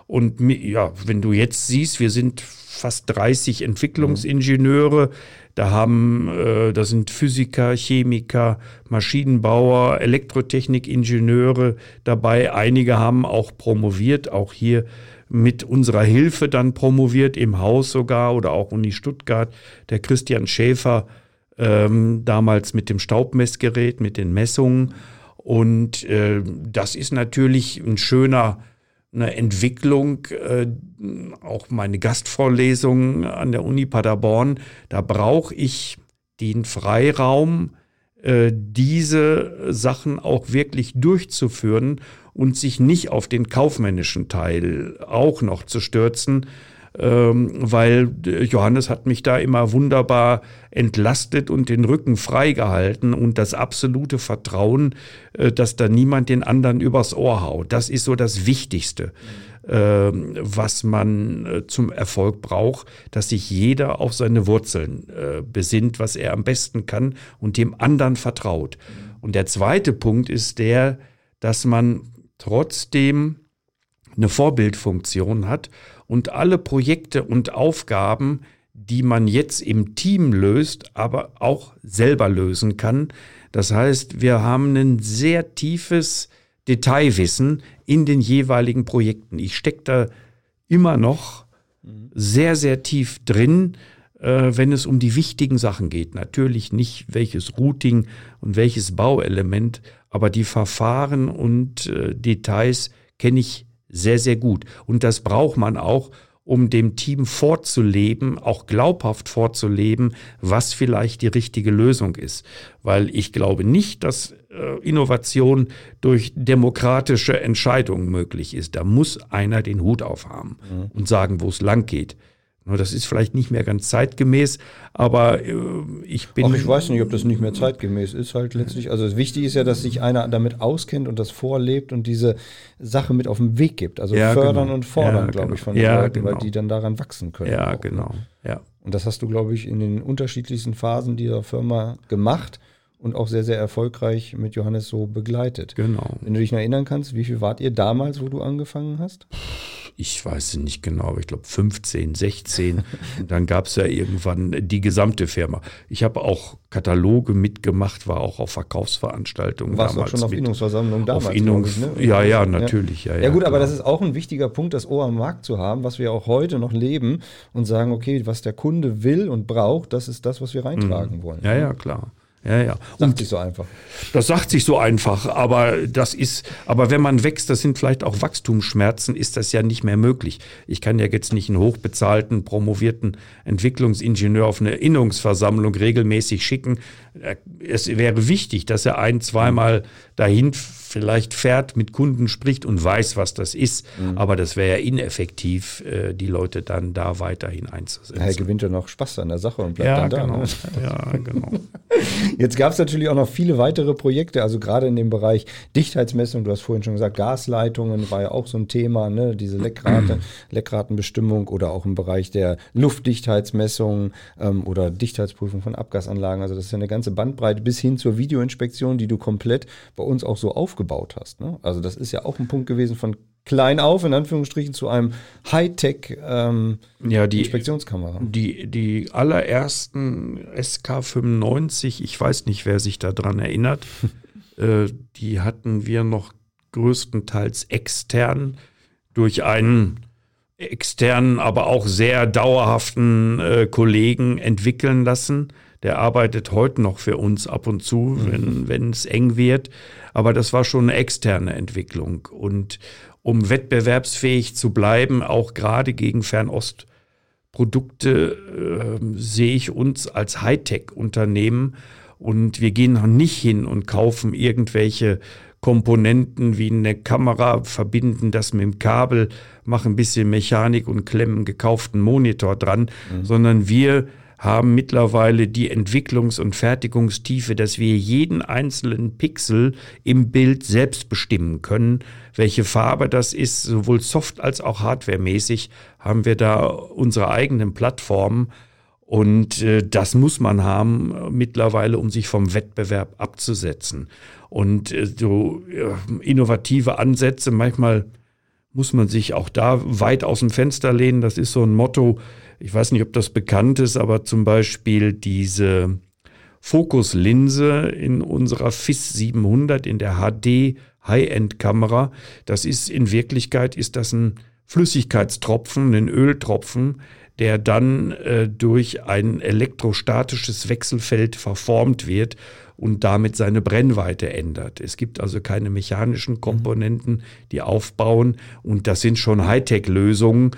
Und ja, wenn du jetzt siehst, wir sind fast 30 Entwicklungsingenieure, da haben, äh, da sind Physiker, Chemiker, Maschinenbauer, Elektrotechnikingenieure dabei. Einige haben auch promoviert, auch hier mit unserer Hilfe dann promoviert, im Haus sogar oder auch Uni Stuttgart. Der Christian Schäfer ähm, damals mit dem Staubmessgerät, mit den Messungen. Und äh, das ist natürlich ein schöner eine Entwicklung, äh, auch meine Gastvorlesungen an der Uni Paderborn, da brauche ich den Freiraum, diese Sachen auch wirklich durchzuführen und sich nicht auf den kaufmännischen Teil auch noch zu stürzen, ähm, weil Johannes hat mich da immer wunderbar entlastet und den Rücken freigehalten und das absolute Vertrauen, äh, dass da niemand den anderen übers Ohr haut. Das ist so das Wichtigste, ähm, was man äh, zum Erfolg braucht, dass sich jeder auf seine Wurzeln äh, besinnt, was er am besten kann und dem anderen vertraut. Und der zweite Punkt ist der, dass man trotzdem eine Vorbildfunktion hat und alle Projekte und Aufgaben, die man jetzt im Team löst, aber auch selber lösen kann. Das heißt, wir haben ein sehr tiefes Detailwissen in den jeweiligen Projekten. Ich stecke da immer noch sehr, sehr tief drin, äh, wenn es um die wichtigen Sachen geht. Natürlich nicht welches Routing und welches Bauelement, aber die Verfahren und äh, Details kenne ich sehr, sehr gut. Und das braucht man auch, um dem Team vorzuleben, auch glaubhaft vorzuleben, was vielleicht die richtige Lösung ist. Weil ich glaube nicht, dass äh, Innovation durch demokratische Entscheidungen möglich ist. Da muss einer den Hut aufhaben mhm. und sagen, wo es lang geht. Das ist vielleicht nicht mehr ganz zeitgemäß, aber äh, ich bin. Auch ich weiß nicht, ob das nicht mehr zeitgemäß ist, halt letztlich. Also wichtig ist ja, dass sich einer damit auskennt und das vorlebt und diese Sache mit auf den Weg gibt. Also ja, fördern genau. und fordern, ja, glaube genau. ich, von den ja, Leuten, genau. weil die dann daran wachsen können. Ja, auch, ne? genau. Ja. Und das hast du, glaube ich, in den unterschiedlichsten Phasen dieser Firma gemacht und auch sehr, sehr erfolgreich mit Johannes so begleitet. Genau. Wenn du dich noch erinnern kannst, wie viel wart ihr damals, wo du angefangen hast? ich weiß es nicht genau, aber ich glaube 15, 16. Und dann gab es ja irgendwann die gesamte Firma. Ich habe auch Kataloge mitgemacht, war auch auf Verkaufsveranstaltungen. Warst du auch schon auf Innungsversammlungen damals? Auf Innungs ich, ne? Ja, ja, natürlich. Ja, ja, ja gut, klar. aber das ist auch ein wichtiger Punkt, das Ohr am Markt zu haben, was wir auch heute noch leben und sagen, okay, was der Kunde will und braucht, das ist das, was wir reintragen mhm. wollen. Ja, ja, klar. Ja, ja. Sagt und sich so einfach. Das sagt sich so einfach, aber das ist, aber wenn man wächst, das sind vielleicht auch Wachstumsschmerzen, ist das ja nicht mehr möglich. Ich kann ja jetzt nicht einen hochbezahlten, promovierten Entwicklungsingenieur auf eine Innungsversammlung regelmäßig schicken. Es wäre wichtig, dass er ein, zweimal dahin vielleicht fährt, mit Kunden spricht und weiß, was das ist. Mhm. Aber das wäre ja ineffektiv, äh, die Leute dann da weiterhin einzusetzen. Er gewinnt ja noch Spaß an der Sache und bleibt ja, dann da. Genau. Ne? Ja, genau. Jetzt gab es natürlich auch noch viele weitere Projekte, also gerade in dem Bereich Dichtheitsmessung, du hast vorhin schon gesagt, Gasleitungen war ja auch so ein Thema, ne? diese Leckrate, Leckratenbestimmung oder auch im Bereich der Luftdichtheitsmessung ähm, oder Dichtheitsprüfung von Abgasanlagen. Also das ist ja eine ganze Bandbreite bis hin zur Videoinspektion, die du komplett bei uns auch so aufgebaut hast. Ne? Also das ist ja auch ein Punkt gewesen von klein auf, in Anführungsstrichen, zu einem Hightech ähm, Ja, die, Inspektionskamera. die, die allerersten SK95, ich weiß nicht, wer sich daran erinnert, äh, die hatten wir noch größtenteils extern durch einen externen, aber auch sehr dauerhaften äh, Kollegen entwickeln lassen. Der arbeitet heute noch für uns ab und zu, wenn, wenn es eng wird. Aber das war schon eine externe Entwicklung. Und um wettbewerbsfähig zu bleiben, auch gerade gegen Fernostprodukte, äh, sehe ich uns als Hightech-Unternehmen. Und wir gehen noch nicht hin und kaufen irgendwelche Komponenten wie eine Kamera, verbinden das mit dem Kabel, machen ein bisschen Mechanik und klemmen gekauften Monitor dran, sondern wir haben mittlerweile die Entwicklungs- und Fertigungstiefe, dass wir jeden einzelnen Pixel im Bild selbst bestimmen können. Welche Farbe das ist, sowohl soft- als auch hardwaremäßig, haben wir da unsere eigenen Plattformen. Und äh, das muss man haben mittlerweile, um sich vom Wettbewerb abzusetzen. Und äh, so innovative Ansätze, manchmal muss man sich auch da weit aus dem Fenster lehnen. Das ist so ein Motto, ich weiß nicht, ob das bekannt ist, aber zum Beispiel diese Fokuslinse in unserer FIS 700 in der HD High-End-Kamera, das ist in Wirklichkeit ist das ein Flüssigkeitstropfen, ein Öltropfen, der dann äh, durch ein elektrostatisches Wechselfeld verformt wird und damit seine Brennweite ändert. Es gibt also keine mechanischen Komponenten, die aufbauen und das sind schon Hightech-Lösungen,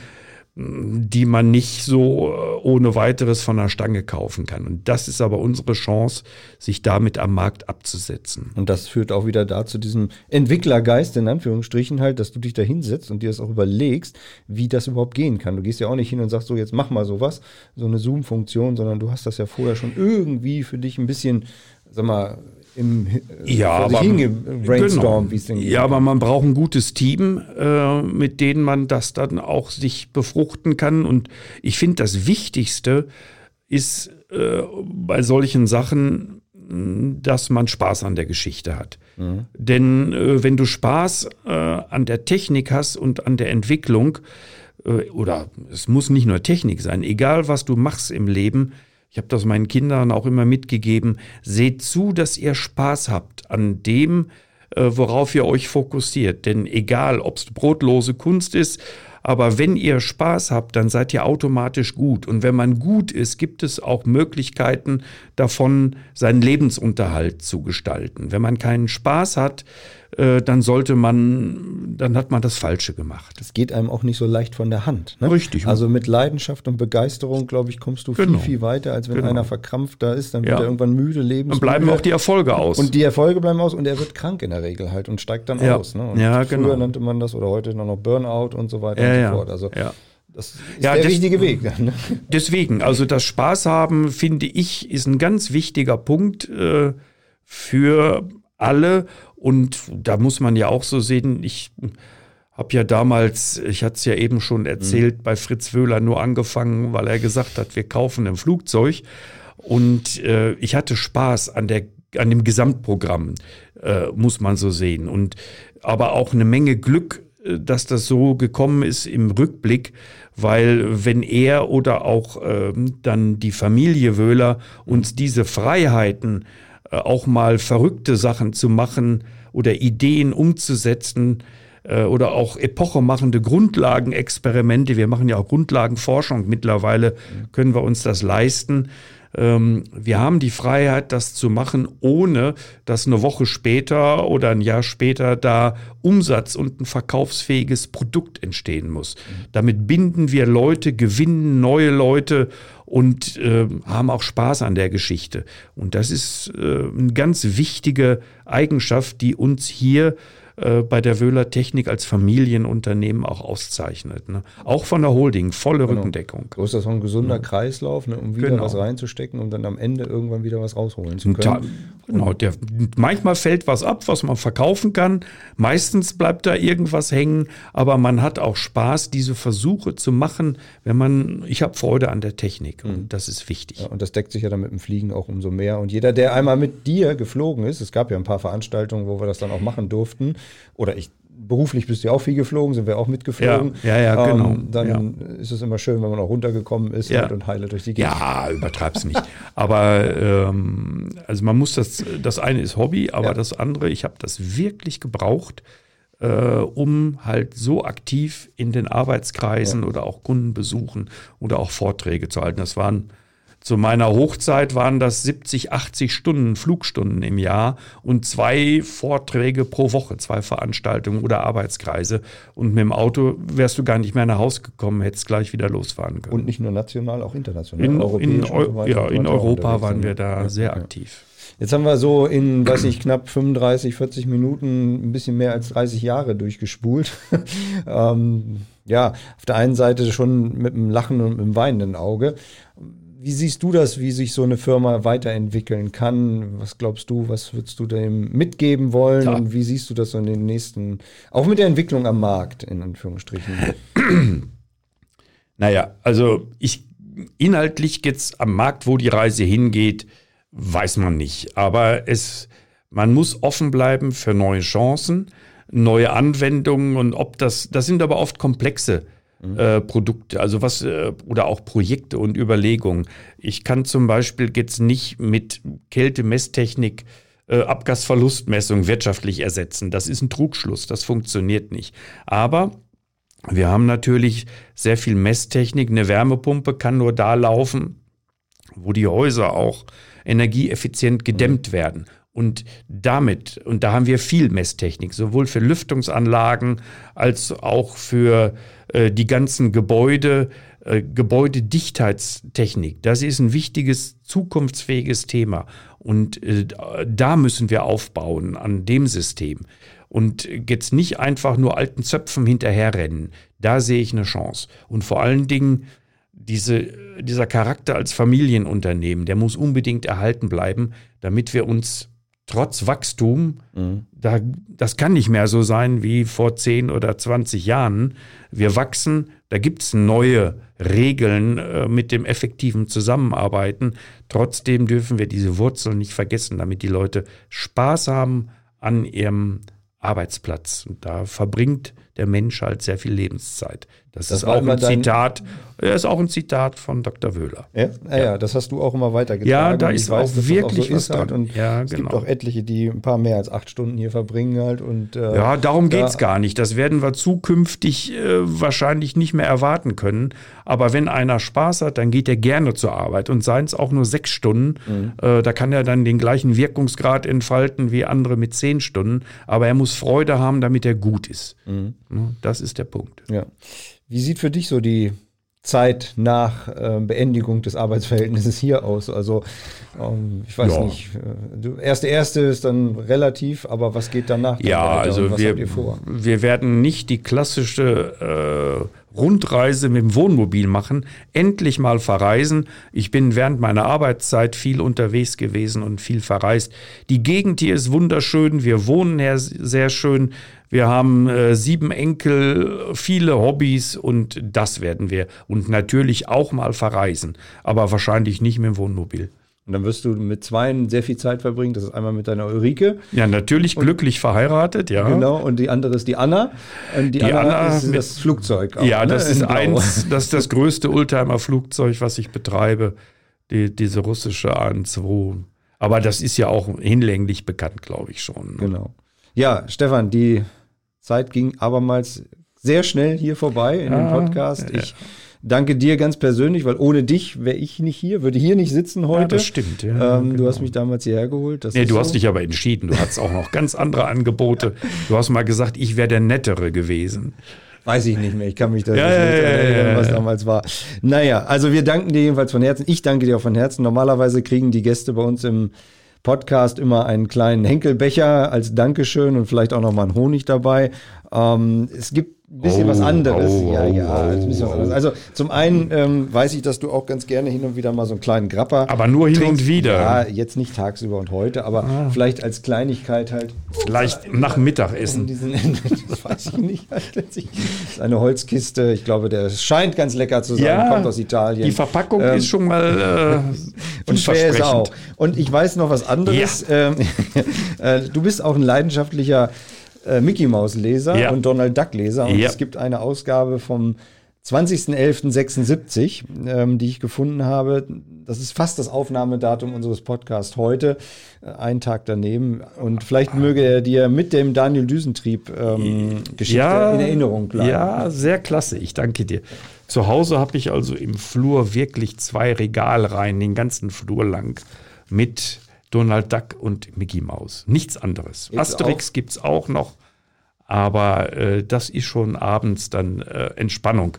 die man nicht so äh, ohne weiteres von der Stange kaufen kann. Und das ist aber unsere Chance, sich damit am Markt abzusetzen. Und das führt auch wieder dazu diesem Entwicklergeist, in Anführungsstrichen halt, dass du dich da hinsetzt und dir das auch überlegst, wie das überhaupt gehen kann. Du gehst ja auch nicht hin und sagst so, jetzt mach mal sowas, so eine Zoom-Funktion, sondern du hast das ja vorher schon irgendwie für dich ein bisschen, sag mal, im Ja, vor sich aber- hingebrainstormt, Genau. wie es denn geht. Ja, aber man braucht ein gutes Team, äh, mit dem man das dann auch sich befruchten kann. Und ich finde, das Wichtigste ist äh, bei solchen Sachen, dass man Spaß an der Geschichte hat. Denn äh, wenn du Spaß äh, an der Technik hast und an der Entwicklung, äh, oder es muss nicht nur Technik sein, egal was du machst im Leben, ich habe das meinen Kindern auch immer mitgegeben, seht zu, dass ihr Spaß habt an dem, äh, worauf ihr euch fokussiert. Denn egal, ob es brotlose Kunst ist, aber wenn ihr Spaß habt, dann seid ihr automatisch gut. Und wenn man gut ist, gibt es auch Möglichkeiten davon, seinen Lebensunterhalt zu gestalten. Wenn man keinen Spaß hat, äh, dann sollte man, dann hat man das Falsche gemacht. Das geht einem auch nicht so leicht von der Hand. Ne? Richtig. Also mit Leidenschaft und Begeisterung, glaube ich, kommst du Genau. viel, viel weiter, als wenn Genau. einer verkrampft da ist, dann wird Ja. er irgendwann müde, Dann lebensmüde. bleiben auch die Erfolge aus. Und die Erfolge bleiben aus und er wird krank in der Regel halt und steigt dann Ja. aus. Ne? Ja, früher genau. nannte man das oder heute noch Burnout und so weiter Ja, und so fort. Also Ja. das ist Ja, der das- richtige Weg. Dann, ne? Deswegen, also das Spaß haben, finde ich, ist ein ganz wichtiger Punkt äh, für alle. Und da muss man ja auch so sehen, ich habe ja damals, ich hatte es ja eben schon erzählt, bei Fritz Wöhler nur angefangen, weil er gesagt hat, wir kaufen ein Flugzeug. Und äh, ich hatte Spaß an, der, an dem Gesamtprogramm, äh, muss man so sehen. Und aber auch eine Menge Glück, äh, dass das so gekommen ist im Rückblick, weil wenn er oder auch ähm, dann die Familie Wöhler uns diese Freiheiten, äh, auch mal verrückte Sachen zu machen oder Ideen umzusetzen, äh, oder auch epochemachende Grundlagenexperimente. Wir machen ja auch Grundlagenforschung mittlerweile, können wir uns das leisten. Ähm, wir haben die Freiheit, das zu machen, ohne dass eine Woche später oder ein Jahr später da Umsatz und ein verkaufsfähiges Produkt entstehen muss. Damit binden wir Leute, gewinnen neue Leute und äh, haben auch Spaß an der Geschichte. Und das ist äh, eine ganz wichtige Eigenschaft, die uns hier äh, bei der Wöhler Technik als Familienunternehmen auch auszeichnet. Ne? Auch von der Holding, volle Rückendeckung. So ist das auch ein gesunder Kreislauf, ne, um wieder Genau. was reinzustecken, um dann am Ende irgendwann wieder was rausholen zu Und Da, können. genau, der, manchmal fällt was ab, was man verkaufen kann. Meistens bleibt da irgendwas hängen, aber man hat auch Spaß, diese Versuche zu machen, wenn man, ich habe Freude an der Technik und das ist wichtig. Ja, und das deckt sich ja dann mit dem Fliegen auch umso mehr. Und jeder, der einmal mit dir geflogen ist, es gab ja ein paar Veranstaltungen, wo wir das dann auch machen durften, oder ich beruflich bist du ja auch viel geflogen, sind wir auch mitgeflogen. Ja, ja, ja genau. Ähm, dann ja. ist es immer schön, wenn man auch runtergekommen ist Ja. und heile durch die Gegend. Ja, übertreib's nicht. aber ähm, also man muss das, das eine ist Hobby, aber das andere, ich habe das wirklich gebraucht, äh, um halt so aktiv in den Arbeitskreisen oder auch Kundenbesuchen oder auch Vorträge zu halten. Das waren zu meiner Hochzeit waren das 70, 80 Stunden, Flugstunden im Jahr und zwei Vorträge pro Woche, zwei Veranstaltungen oder Arbeitskreise. Und mit dem Auto wärst du gar nicht mehr nach Hause gekommen, hättest gleich wieder losfahren können. Und nicht nur national, auch international. In, in, Eu ja, in Europa waren wir da Ja, sehr ja. aktiv. Jetzt haben wir so in, weiß ich, knapp 35, 40 Minuten ein bisschen mehr als 30 Jahre durchgespult. ähm, ja, auf der einen Seite schon mit einem Lachen und mit einem weinenden Auge. Wie siehst du das, wie sich so eine Firma weiterentwickeln kann? Was glaubst du, was würdest du dem mitgeben wollen? Klar. Und wie siehst du das so in den nächsten, auch mit der Entwicklung am Markt, in Anführungsstrichen? Naja, also ich inhaltlich geht's am Markt, wo die Reise hingeht, weiß man nicht. Aber es, man muss offen bleiben für neue Chancen, neue Anwendungen und ob das, das sind aber oft komplexe äh, Produkte, also was äh, oder auch Projekte und Überlegungen. Ich kann zum Beispiel jetzt nicht mit Kältemesstechnik äh, Abgasverlustmessung wirtschaftlich ersetzen. Das ist ein Trugschluss, das funktioniert nicht. Aber wir haben natürlich sehr viel Messtechnik. Eine Wärmepumpe kann nur da laufen, wo die Häuser auch energieeffizient gedämmt werden. Und damit, und da haben wir viel Messtechnik, sowohl für Lüftungsanlagen als auch für äh, die ganzen Gebäude, äh, Gebäudedichtheitstechnik. Das ist ein wichtiges, zukunftsfähiges Thema. Und äh, da müssen wir aufbauen an dem System. Und jetzt nicht einfach nur alten Zöpfen hinterherrennen. Da sehe ich eine Chance. Und vor allen Dingen diese, dieser Charakter als Familienunternehmen, der muss unbedingt erhalten bleiben, damit wir uns trotz Wachstum, da, das kann nicht mehr so sein wie vor 10 oder 20 Jahren. Wir wachsen, da gibt es neue Regeln äh, mit dem effektiven Zusammenarbeiten. Trotzdem dürfen wir diese Wurzeln nicht vergessen, damit die Leute Spaß haben an ihrem Arbeitsplatz. Und da verbringt der Mensch halt sehr viel Lebenszeit. Das, Das ist auch ein Zitat, ja, ist auch ein Zitat von Dr. Wöhler. Ja, ja, ja, das hast du auch immer weitergetragen. Ja, da ist auch das wirklich so was ist halt. dran. Und Ja, es gibt genau. auch etliche, die ein paar mehr als acht Stunden hier verbringen halt. Und, äh, Ja, darum da- geht's gar nicht. Das werden wir zukünftig äh, wahrscheinlich nicht mehr erwarten können. Aber wenn einer Spaß hat, dann geht er gerne zur Arbeit. Und seien es auch nur sechs Stunden, Mhm. äh, da kann er dann den gleichen Wirkungsgrad entfalten wie andere mit zehn Stunden. Aber er muss Freude haben, damit er gut ist. Mhm. Ne, Das ist der Punkt. Ja. Wie sieht für dich so die Zeit nach äh, Beendigung des Arbeitsverhältnisses hier aus? Also, ähm, ich weiß Ja. nicht, äh, erste erste ist dann relativ, aber was geht danach? Ja, also was wir, habt ihr vor? wir werden nicht die klassische äh, Rundreise mit dem Wohnmobil machen, endlich mal verreisen. Ich bin während meiner Arbeitszeit viel unterwegs gewesen und viel verreist. Die Gegend hier ist wunderschön, wir wohnen hier sehr schön. Wir haben äh, sieben Enkel, viele Hobbys und das werden wir. Und natürlich auch mal verreisen, aber wahrscheinlich nicht mit dem Wohnmobil. Und dann wirst du mit zweien sehr viel Zeit verbringen. Das ist einmal mit deiner Ulrike, Ja, natürlich glücklich verheiratet, ja. genau, und die andere ist die Anna. Und die, Die Anna, Anna ist mit- das Flugzeug. auch, Ja, ne, das ist eins, das ist das größte Oldtimer-Flugzeug, was ich betreibe, die, diese russische AN2. Aber das ist ja auch hinlänglich bekannt, glaube ich schon. ne? Genau. Ja, Stefan, die Zeit ging abermals sehr schnell hier vorbei in dem Ja, Podcast. Ich danke dir ganz persönlich, weil ohne dich wäre ich nicht hier, würde hier nicht sitzen heute. Ja, das stimmt. Ja, ähm, Du genau. hast mich damals hierher geholt. Das Nee, du so. hast dich aber entschieden. Du hattest auch noch ganz andere Angebote. Du hast mal gesagt, ich wäre der Nettere gewesen. Weiß ich nicht mehr. Ich kann mich da Ja, nicht mehr ja, erinnern, ja, was damals war. Naja, also wir danken dir jedenfalls von Herzen. Ich danke dir auch von Herzen. Normalerweise kriegen die Gäste bei uns im Podcast immer einen kleinen Henkelbecher als Dankeschön und vielleicht auch noch mal einen Honig dabei. Ähm, es gibt bisschen Oh, was anderes. oh, ja, oh, ja, oh, ein bisschen was oh. anderes. Also zum einen ähm, weiß ich, dass du auch ganz gerne hin und wieder mal so einen kleinen Grapper Aber nur hin trinkst. und wieder. Ja, jetzt nicht tagsüber und heute, aber vielleicht als Kleinigkeit halt Vielleicht nach in Mittagessen. diesen, das weiß ich nicht. eine Holzkiste. Ich glaube, der scheint ganz lecker zu sein. Kommt aus Italien. Die Verpackung Ähm, ist schon mal äh, und schwer ist auch. Und ich weiß noch was anderes. Ähm, äh, du bist auch ein leidenschaftlicher äh, Mickey Maus Leser Ja. und Donald Duck Leser. Und Ja. es gibt eine Ausgabe vom 20.11.76, ähm, die ich gefunden habe. Das ist fast das Aufnahmedatum unseres Podcasts heute, äh, einen Tag daneben. Und vielleicht möge er dir mit dem Daniel Düsentrieb ähm, Geschichte in Erinnerung bleiben. Ja, sehr klasse. Ich danke dir. Zu Hause habe ich also im Flur wirklich zwei Regalreihen, den ganzen Flur lang, mit Donald Duck und Mickey Maus. Nichts anderes. Gibt's Asterix gibt es auch noch, aber äh, das ist schon abends dann äh, Entspannung.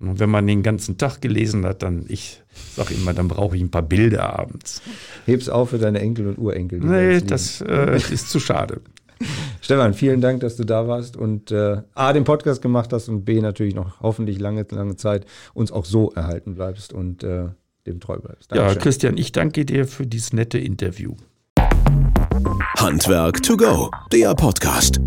Und wenn man den ganzen Tag gelesen hat, dann, ich sage immer, dann brauche ich ein paar Bilder abends. Heb's auf für deine Enkel und Urenkel. Nee, jetzt das äh, ist zu schade. Stefan, vielen Dank, dass du da warst und äh, A, den Podcast gemacht hast und B, natürlich noch hoffentlich lange, lange Zeit uns auch so erhalten bleibst und äh, dem treu bleibst. Ja, Dankeschön. Christian, ich danke dir für dieses nette Interview. Handwerk to go, der Podcast.